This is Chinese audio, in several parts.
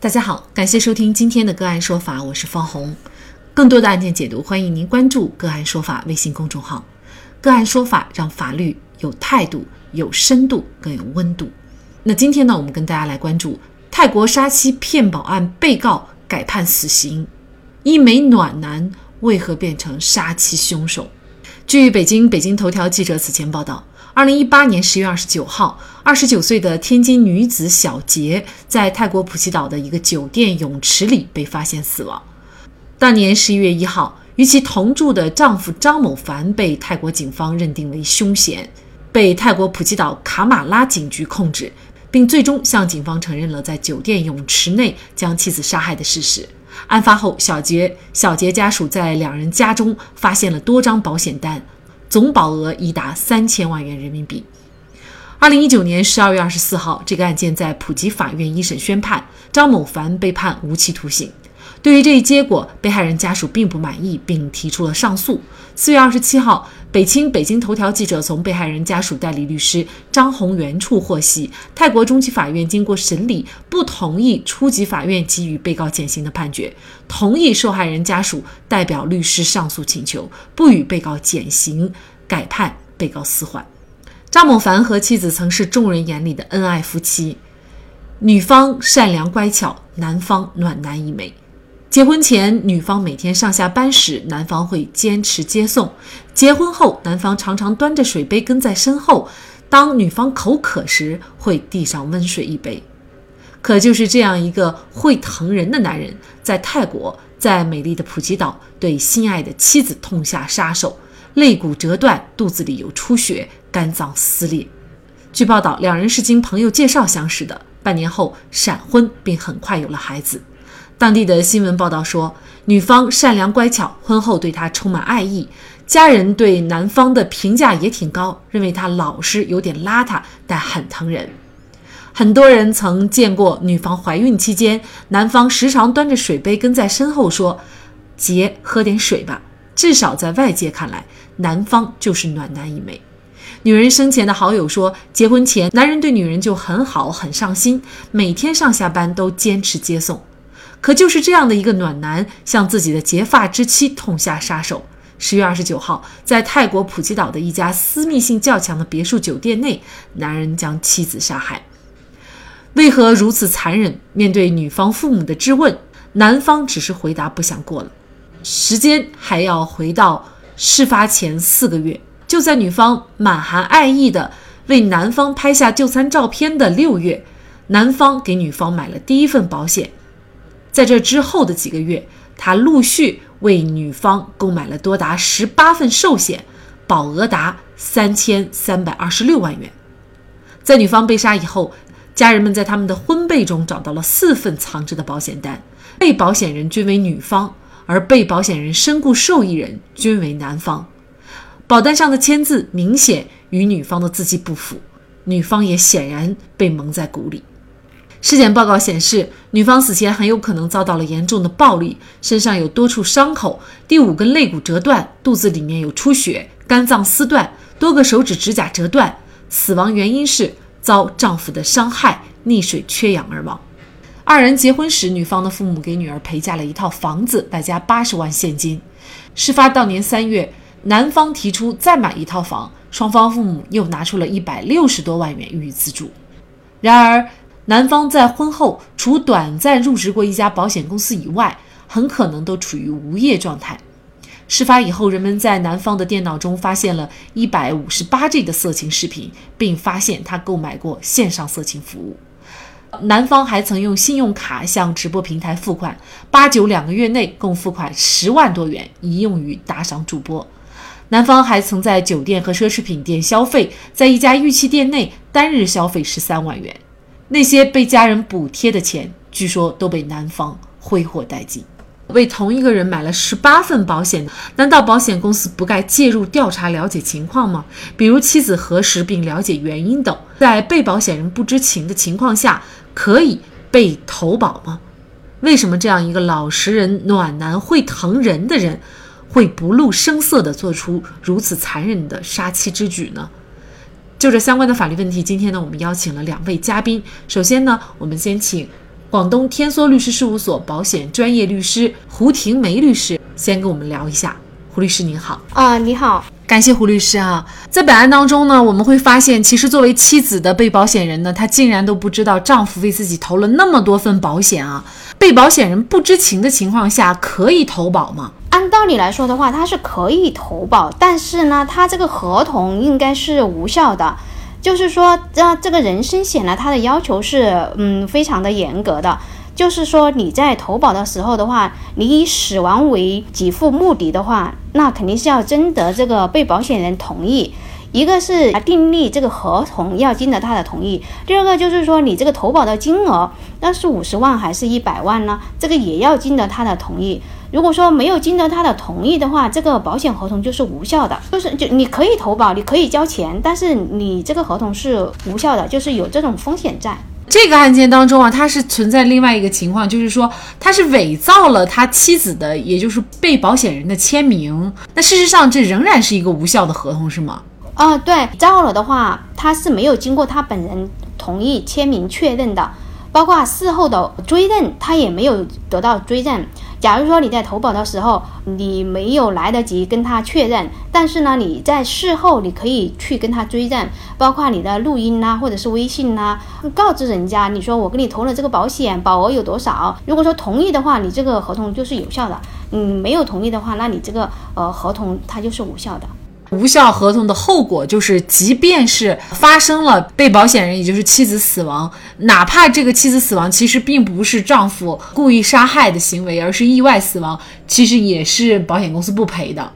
大家好，感谢收听今天的个案说法，我是方红。更多的案件解读，欢迎您关注“个案说法”微信公众号。个案说法让法律有态度、有深度、更有温度。那今天呢，我们跟大家来关注泰国杀妻骗保案被告改判死刑，一枚暖男为何变成杀妻凶手？据北京北京头条记者此前报道。二零一八年十月二十九号，二十九岁的天津女子小杰在泰国普吉岛的一个酒店泳池里被发现死亡。当年十一月一号，与其同住的丈夫张某凡被泰国警方认定为凶嫌，被泰国普吉岛卡马拉警局控制，并最终向警方承认了在酒店泳池内将妻子杀害的事实。案发后，小杰小杰家属在两人家中发现了多张保险单。总保额已达三千万元人民币。二零一九年十二月二十四号，这个案件在普吉法院一审宣判，张某凡被判无期徒刑。对于这一结果，被害人家属并不满意，并提出了上诉。四月二十七号，北青北京头条记者从被害人家属代理律师张宏元处获悉，泰国中级法院经过审理，不同意初级法院给予被告减刑的判决，同意受害人家属代表律师上诉请求，不予被告减刑，改判被告死缓。张某凡和妻子曾是众人眼里的恩爱夫妻，女方善良乖巧，男方暖男一枚。结婚前，女方每天上下班时，男方会坚持接送；结婚后，男方常常端着水杯跟在身后，当女方口渴时，会递上温水一杯。可就是这样一个会疼人的男人，在泰国，在美丽的普吉岛，对心爱的妻子痛下杀手，肋骨折断，肚子里有出血，肝脏撕裂。据报道，两人是经朋友介绍相识的，半年后闪婚，并很快有了孩子。当地的新闻报道说，女方善良乖巧，婚后对他充满爱意，家人对男方的评价也挺高，认为他老实，有点邋遢，但很疼人。很多人曾见过女方怀孕期间，男方时常端着水杯跟在身后说：“杰，喝点水吧。”至少在外界看来，男方就是暖男一枚。女人生前的好友说，结婚前男人对女人就很好，很上心，每天上下班都坚持接送。可就是这样的一个暖男，向自己的结发之妻痛下杀手。十月二十九号，在泰国普吉岛的一家私密性较强的别墅酒店内，男人将妻子杀害。为何如此残忍？面对女方父母的质问，男方只是回答不想过了。时间还要回到事发前四个月，就在女方满含爱意的为男方拍下就餐照片的六月，男方给女方买了第一份保险。在这之后的几个月，他陆续为女方购买了多达十八份寿险，保额达三千三百二十六万元。在女方被杀以后，家人们在他们的婚被中找到了四份藏着的保险单，被保险人均为女方，而被保险人身故受益人均为男方。保单上的签字明显与女方的字迹不符，女方也显然被蒙在鼓里。尸检报告显示，女方死前很有可能遭到了严重的暴力，身上有多处伤口，第五根肋骨折断，肚子里面有出血，肝脏撕断，多个手指指甲折断。死亡原因是遭丈夫的伤害，溺水缺氧而亡。二人结婚时，女方的父母给女儿陪嫁了一套房子，外加八十万现金。事发当年三月，男方提出再买一套房，双方父母又拿出了一百六十多万元予以资助。然而，男方在婚后除短暂入职过一家保险公司以外，很可能都处于无业状态。事发以后，人们在男方的电脑中发现了一百五十八 G 的色情视频，并发现他购买过线上色情服务。男方还曾用信用卡向直播平台付款，八九两个月内共付款十万多元，以用于打赏主播。男方还曾在酒店和奢侈品店消费，在一家玉器店内单日消费十三万元。那些被家人补贴的钱，据说都被男方挥霍殆尽。为同一个人买了十八份保险，难道保险公司不该介入调查了解情况吗？比如妻子核实并了解原因等，在被保险人不知情的情况下，可以被投保吗？为什么这样一个老实人、暖男、会疼人的人，会不露声色地做出如此残忍的杀妻之举呢？就这相关的法律问题，今天呢，我们邀请了两位嘉宾。首先呢，我们先请广东天梭律师事务所保险专业律师胡婷梅律师，先跟我们聊一下。胡律师您好啊，你好，感谢胡律师啊。在本案当中呢，我们会发现，其实作为妻子的被保险人呢，她竟然都不知道丈夫为自己投了那么多份保险啊。被保险人不知情的情况下，可以投保吗？按道理来说的话，他是可以投保，但是呢，他这个合同应该是无效的。就是说，这这个人身险呢，它的要求是嗯非常的严格的。就是说，你在投保的时候的话，你以死亡为给付目的的话，那肯定是要征得这个被保险人同意。一个是订立这个合同要经得他的同意，第二个就是说你这个投保的金额那是五十万还是一百万呢？这个也要经得他的同意。如果说没有经得他的同意的话，这个保险合同就是无效的。就是就你可以投保，你可以交钱，但是你这个合同是无效的，就是有这种风险在。这个案件当中啊，它是存在另外一个情况，就是说他是伪造了他妻子的，也就是被保险人的签名。那事实上，这仍然是一个无效的合同，是吗？啊，对，造了的话，他是没有经过他本人同意签名确认的。包括事后的追认，他也没有得到追认。假如说你在投保的时候，你没有来得及跟他确认，但是呢，你在事后你可以去跟他追认，包括你的录音呐，或者是微信呐，告知人家，你说我给你投了这个保险，保额有多少？如果说同意的话，你这个合同就是有效的；嗯，没有同意的话，那你这个呃合同它就是无效的。无效合同的后果就是，即便是发生了被保险人也就是妻子死亡，哪怕这个妻子死亡其实并不是丈夫故意杀害的行为，而是意外死亡，其实也是保险公司不赔的。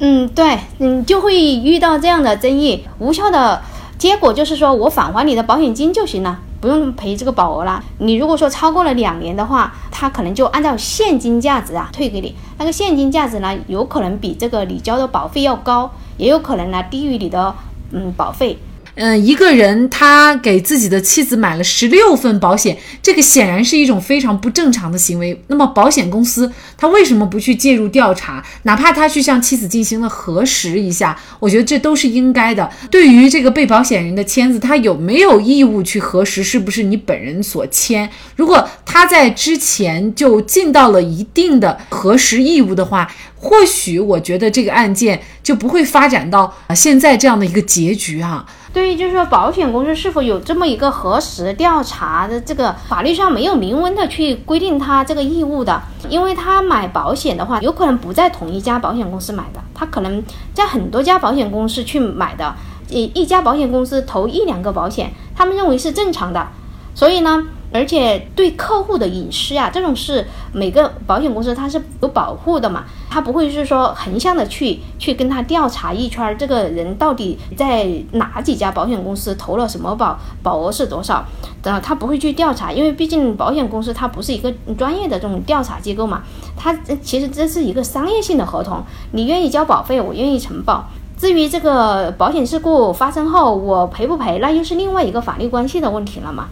嗯，对，嗯，就会遇到这样的争议。无效的结果就是说我返还你的保险金就行了，不用赔这个保额了。你如果说超过了两年的话，他可能就按照现金价值啊退给你。那个现金价值呢，有可能比这个你交的保费要高，也有可能呢低于你的嗯保费。嗯，一个人他给自己的妻子买了十六份保险，这个显然是一种非常不正常的行为。那么保险公司他为什么不去介入调查？哪怕他去向妻子进行了核实一下，我觉得这都是应该的。对于这个被保险人的签字，他有没有义务去核实是不是你本人所签？如果他在之前就尽到了一定的核实义务的话，或许我觉得这个案件就不会发展到现在这样的一个结局哈。对于就是说，保险公司是否有这么一个核实调查的这个法律上没有明文的去规定他这个义务的，因为他买保险的话，有可能不在同一家保险公司买的，他可能在很多家保险公司去买的，一一家保险公司投一两个保险，他们认为是正常的，所以呢。而且对客户的隐私呀，这种事每个保险公司它是有保护的嘛，它不会是说横向的去去跟他调查一圈，这个人到底在哪几家保险公司投了什么保，保额是多少，的，他不会去调查，因为毕竟保险公司它不是一个专业的这种调查机构嘛，它其实这是一个商业性的合同，你愿意交保费，我愿意承保，至于这个保险事故发生后我赔不赔，那又是另外一个法律关系的问题了嘛。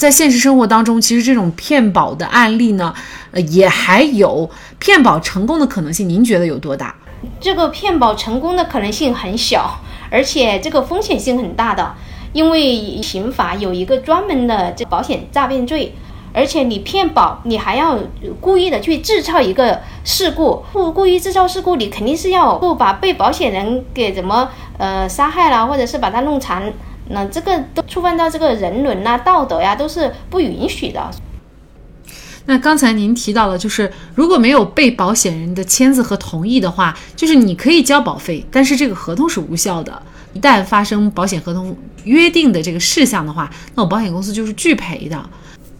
在现实生活当中，其实这种骗保的案例呢，呃，也还有骗保成功的可能性。您觉得有多大？这个骗保成功的可能性很小，而且这个风险性很大的，因为刑法有一个专门的这保险诈骗罪，而且你骗保，你还要故意的去制造一个事故，不故意制造事故，你肯定是要不把被保险人给怎么呃杀害了，或者是把他弄残。那这个都触犯到这个人伦呐、道德呀，都是不允许的。那刚才您提到了，就是如果没有被保险人的签字和同意的话，就是你可以交保费，但是这个合同是无效的。一旦发生保险合同约定的这个事项的话，那我保险公司就是拒赔的。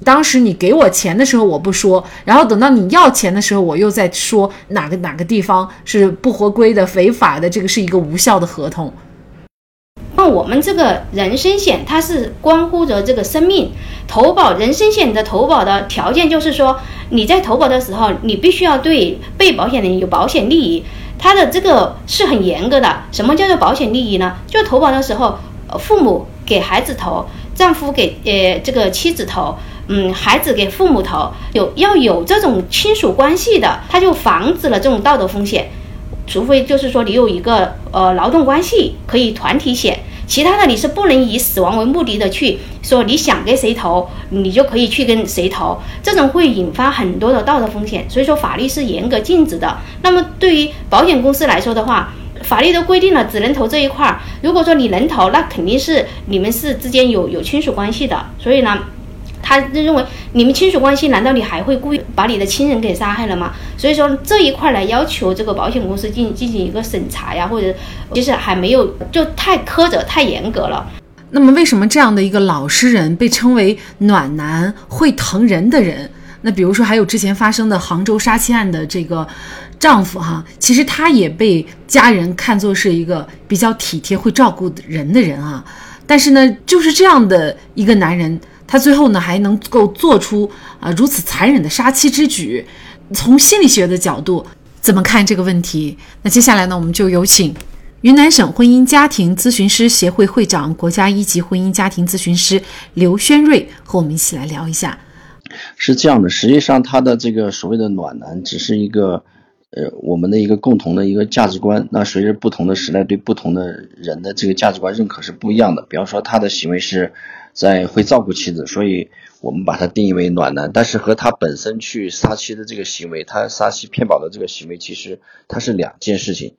当时你给我钱的时候我不说，然后等到你要钱的时候，我又在说哪个哪个地方是不合规的、违法的，这个是一个无效的合同。那我们这个人身险，它是关乎着这个生命投保。人身险的投保的条件就是说，你在投保的时候，你必须要对被保险人有保险利益。它的这个是很严格的。什么叫做保险利益呢？就投保的时候，父母给孩子投，丈夫给呃这个妻子投，嗯，孩子给父母投，有要有这种亲属关系的，它就防止了这种道德风险。除非就是说你有一个呃劳动关系可以团体险。其他的你是不能以死亡为目的的去说你想给谁投，你就可以去跟谁投，这种会引发很多的道德风险。所以说法律是严格禁止的。那么对于保险公司来说的话，法律都规定了只能投这一块儿。如果说你能投，那肯定是你们是之间有有亲属关系的。所以呢。他就认为你们亲属关系，难道你还会故意把你的亲人给杀害了吗？所以说这一块来要求这个保险公司进进行一个审查呀，或者其实还没有就太苛责、太严格了。那么为什么这样的一个老实人被称为暖男、会疼人的人？那比如说还有之前发生的杭州杀妻案的这个丈夫哈，其实他也被家人看作是一个比较体贴、会照顾人的人啊。但是呢，就是这样的一个男人。他最后呢还能够做出啊如此残忍的杀妻之举，从心理学的角度怎么看这个问题？那接下来呢，我们就有请云南省婚姻家庭咨询师协会会长、国家一级婚姻家庭咨询师刘轩瑞和我们一起来聊一下。是这样的，实际上他的这个所谓的暖男只是一个呃我们的一个共同的一个价值观。那随着不同的时代对不同的人的这个价值观认可是不一样的。比方说他的行为是。在会照顾妻子，所以我们把它定义为暖男。但是和他本身去杀妻的这个行为，他杀妻骗保的这个行为，其实它是两件事情。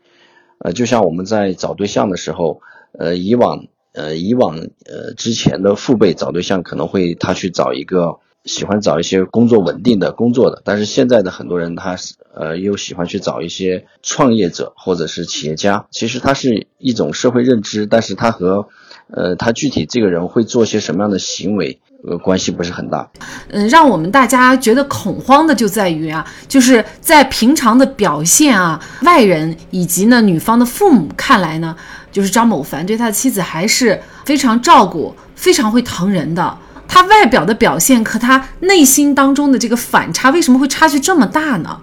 呃，就像我们在找对象的时候，呃，以往呃以往呃之前的父辈找对象可能会他去找一个喜欢找一些工作稳定的工作的，但是现在的很多人他是呃又喜欢去找一些创业者或者是企业家。其实它是一种社会认知，但是它和呃，他具体这个人会做些什么样的行为，呃，关系不是很大。嗯，让我们大家觉得恐慌的就在于啊，就是在平常的表现啊，外人以及呢女方的父母看来呢，就是张某凡对他的妻子还是非常照顾、非常会疼人的。他外表的表现和他内心当中的这个反差，为什么会差距这么大呢？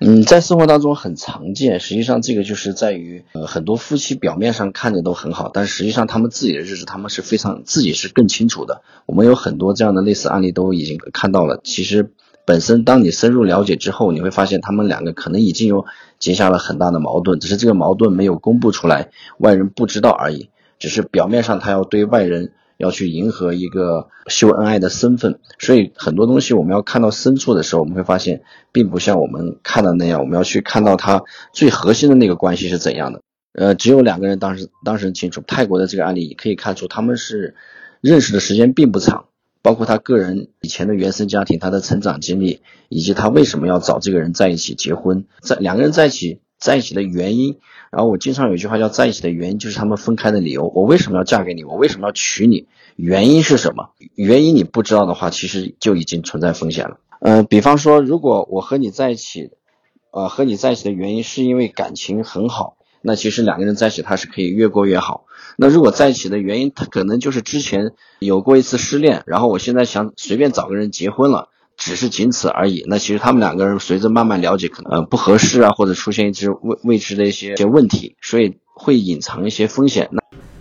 嗯，在生活当中很常见。实际上，这个就是在于，呃，很多夫妻表面上看着都很好，但实际上他们自己的日子，他们是非常自己是更清楚的。我们有很多这样的类似案例都已经看到了。其实，本身当你深入了解之后，你会发现他们两个可能已经有结下了很大的矛盾，只是这个矛盾没有公布出来，外人不知道而已。只是表面上他要对外人。要去迎合一个秀恩爱的身份，所以很多东西我们要看到深处的时候，我们会发现，并不像我们看到那样。我们要去看到他最核心的那个关系是怎样的。呃，只有两个人当时当时清楚。泰国的这个案例可以看出，他们是认识的时间并不长，包括他个人以前的原生家庭、他的成长经历，以及他为什么要找这个人在一起结婚，在两个人在一起在一起的原因。然后我经常有一句话叫在一起的原因就是他们分开的理由。我为什么要嫁给你？我为什么要娶你？原因是什么？原因你不知道的话，其实就已经存在风险了。嗯，比方说，如果我和你在一起，呃，和你在一起的原因是因为感情很好，那其实两个人在一起他是可以越过越好。那如果在一起的原因，他可能就是之前有过一次失恋，然后我现在想随便找个人结婚了。只是仅此而已。那其实他们两个人随着慢慢了解，可能不合适啊，或者出现一些未未知的一些些问题，所以会隐藏一些风险。那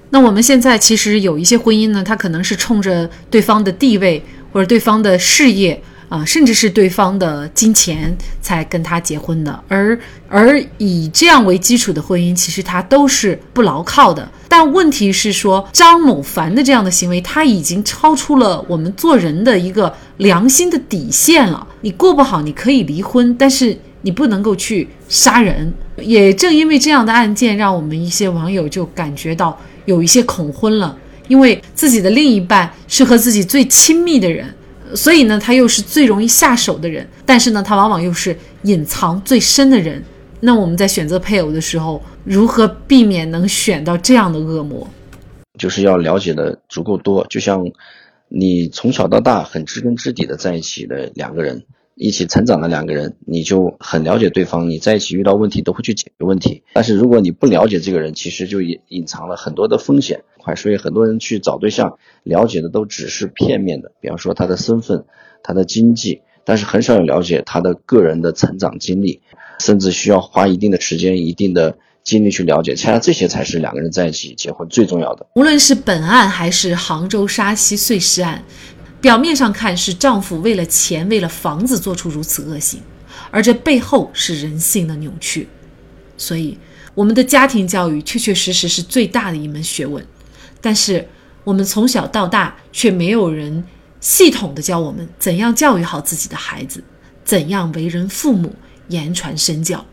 那我们现在其实有一些婚姻呢，它可能是冲着对方的地位或者对方的事业。啊，甚至是对方的金钱才跟他结婚的，而而以这样为基础的婚姻，其实它都是不牢靠的。但问题是说，张某凡的这样的行为，他已经超出了我们做人的一个良心的底线了。你过不好，你可以离婚，但是你不能够去杀人。也正因为这样的案件，让我们一些网友就感觉到有一些恐婚了，因为自己的另一半是和自己最亲密的人。所以呢，他又是最容易下手的人，但是呢，他往往又是隐藏最深的人。那我们在选择配偶的时候，如何避免能选到这样的恶魔？就是要了解的足够多，就像你从小到大很知根知底的在一起的两个人。一起成长的两个人，你就很了解对方，你在一起遇到问题都会去解决问题。但是如果你不了解这个人，其实就隐隐藏了很多的风险。快，所以很多人去找对象，了解的都只是片面的，比方说他的身份、他的经济，但是很少有了解他的个人的成长经历，甚至需要花一定的时间、一定的精力去了解。恰恰这些才是两个人在一起结婚最重要的。无论是本案还是杭州沙溪碎尸案。表面上看是丈夫为了钱、为了房子做出如此恶行，而这背后是人性的扭曲。所以，我们的家庭教育确确实实是最大的一门学问。但是我们从小到大却没有人系统的教我们怎样教育好自己的孩子，怎样为人父母，言传身教。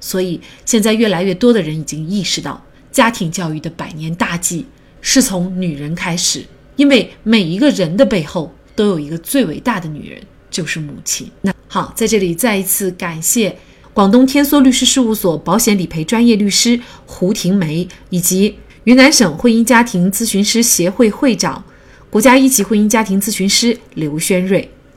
所以现在越来越多的人已经意识到，家庭教育的百年大计是从女人开始，因为每一个人的背后都有一个最伟大的女人，就是母亲。那好，在这里再一次感谢广东天梭律师事务所保险理赔专业律师胡婷梅，以及云南省婚姻家庭咨询师协会会长、国家一级婚姻家庭咨询师刘轩瑞。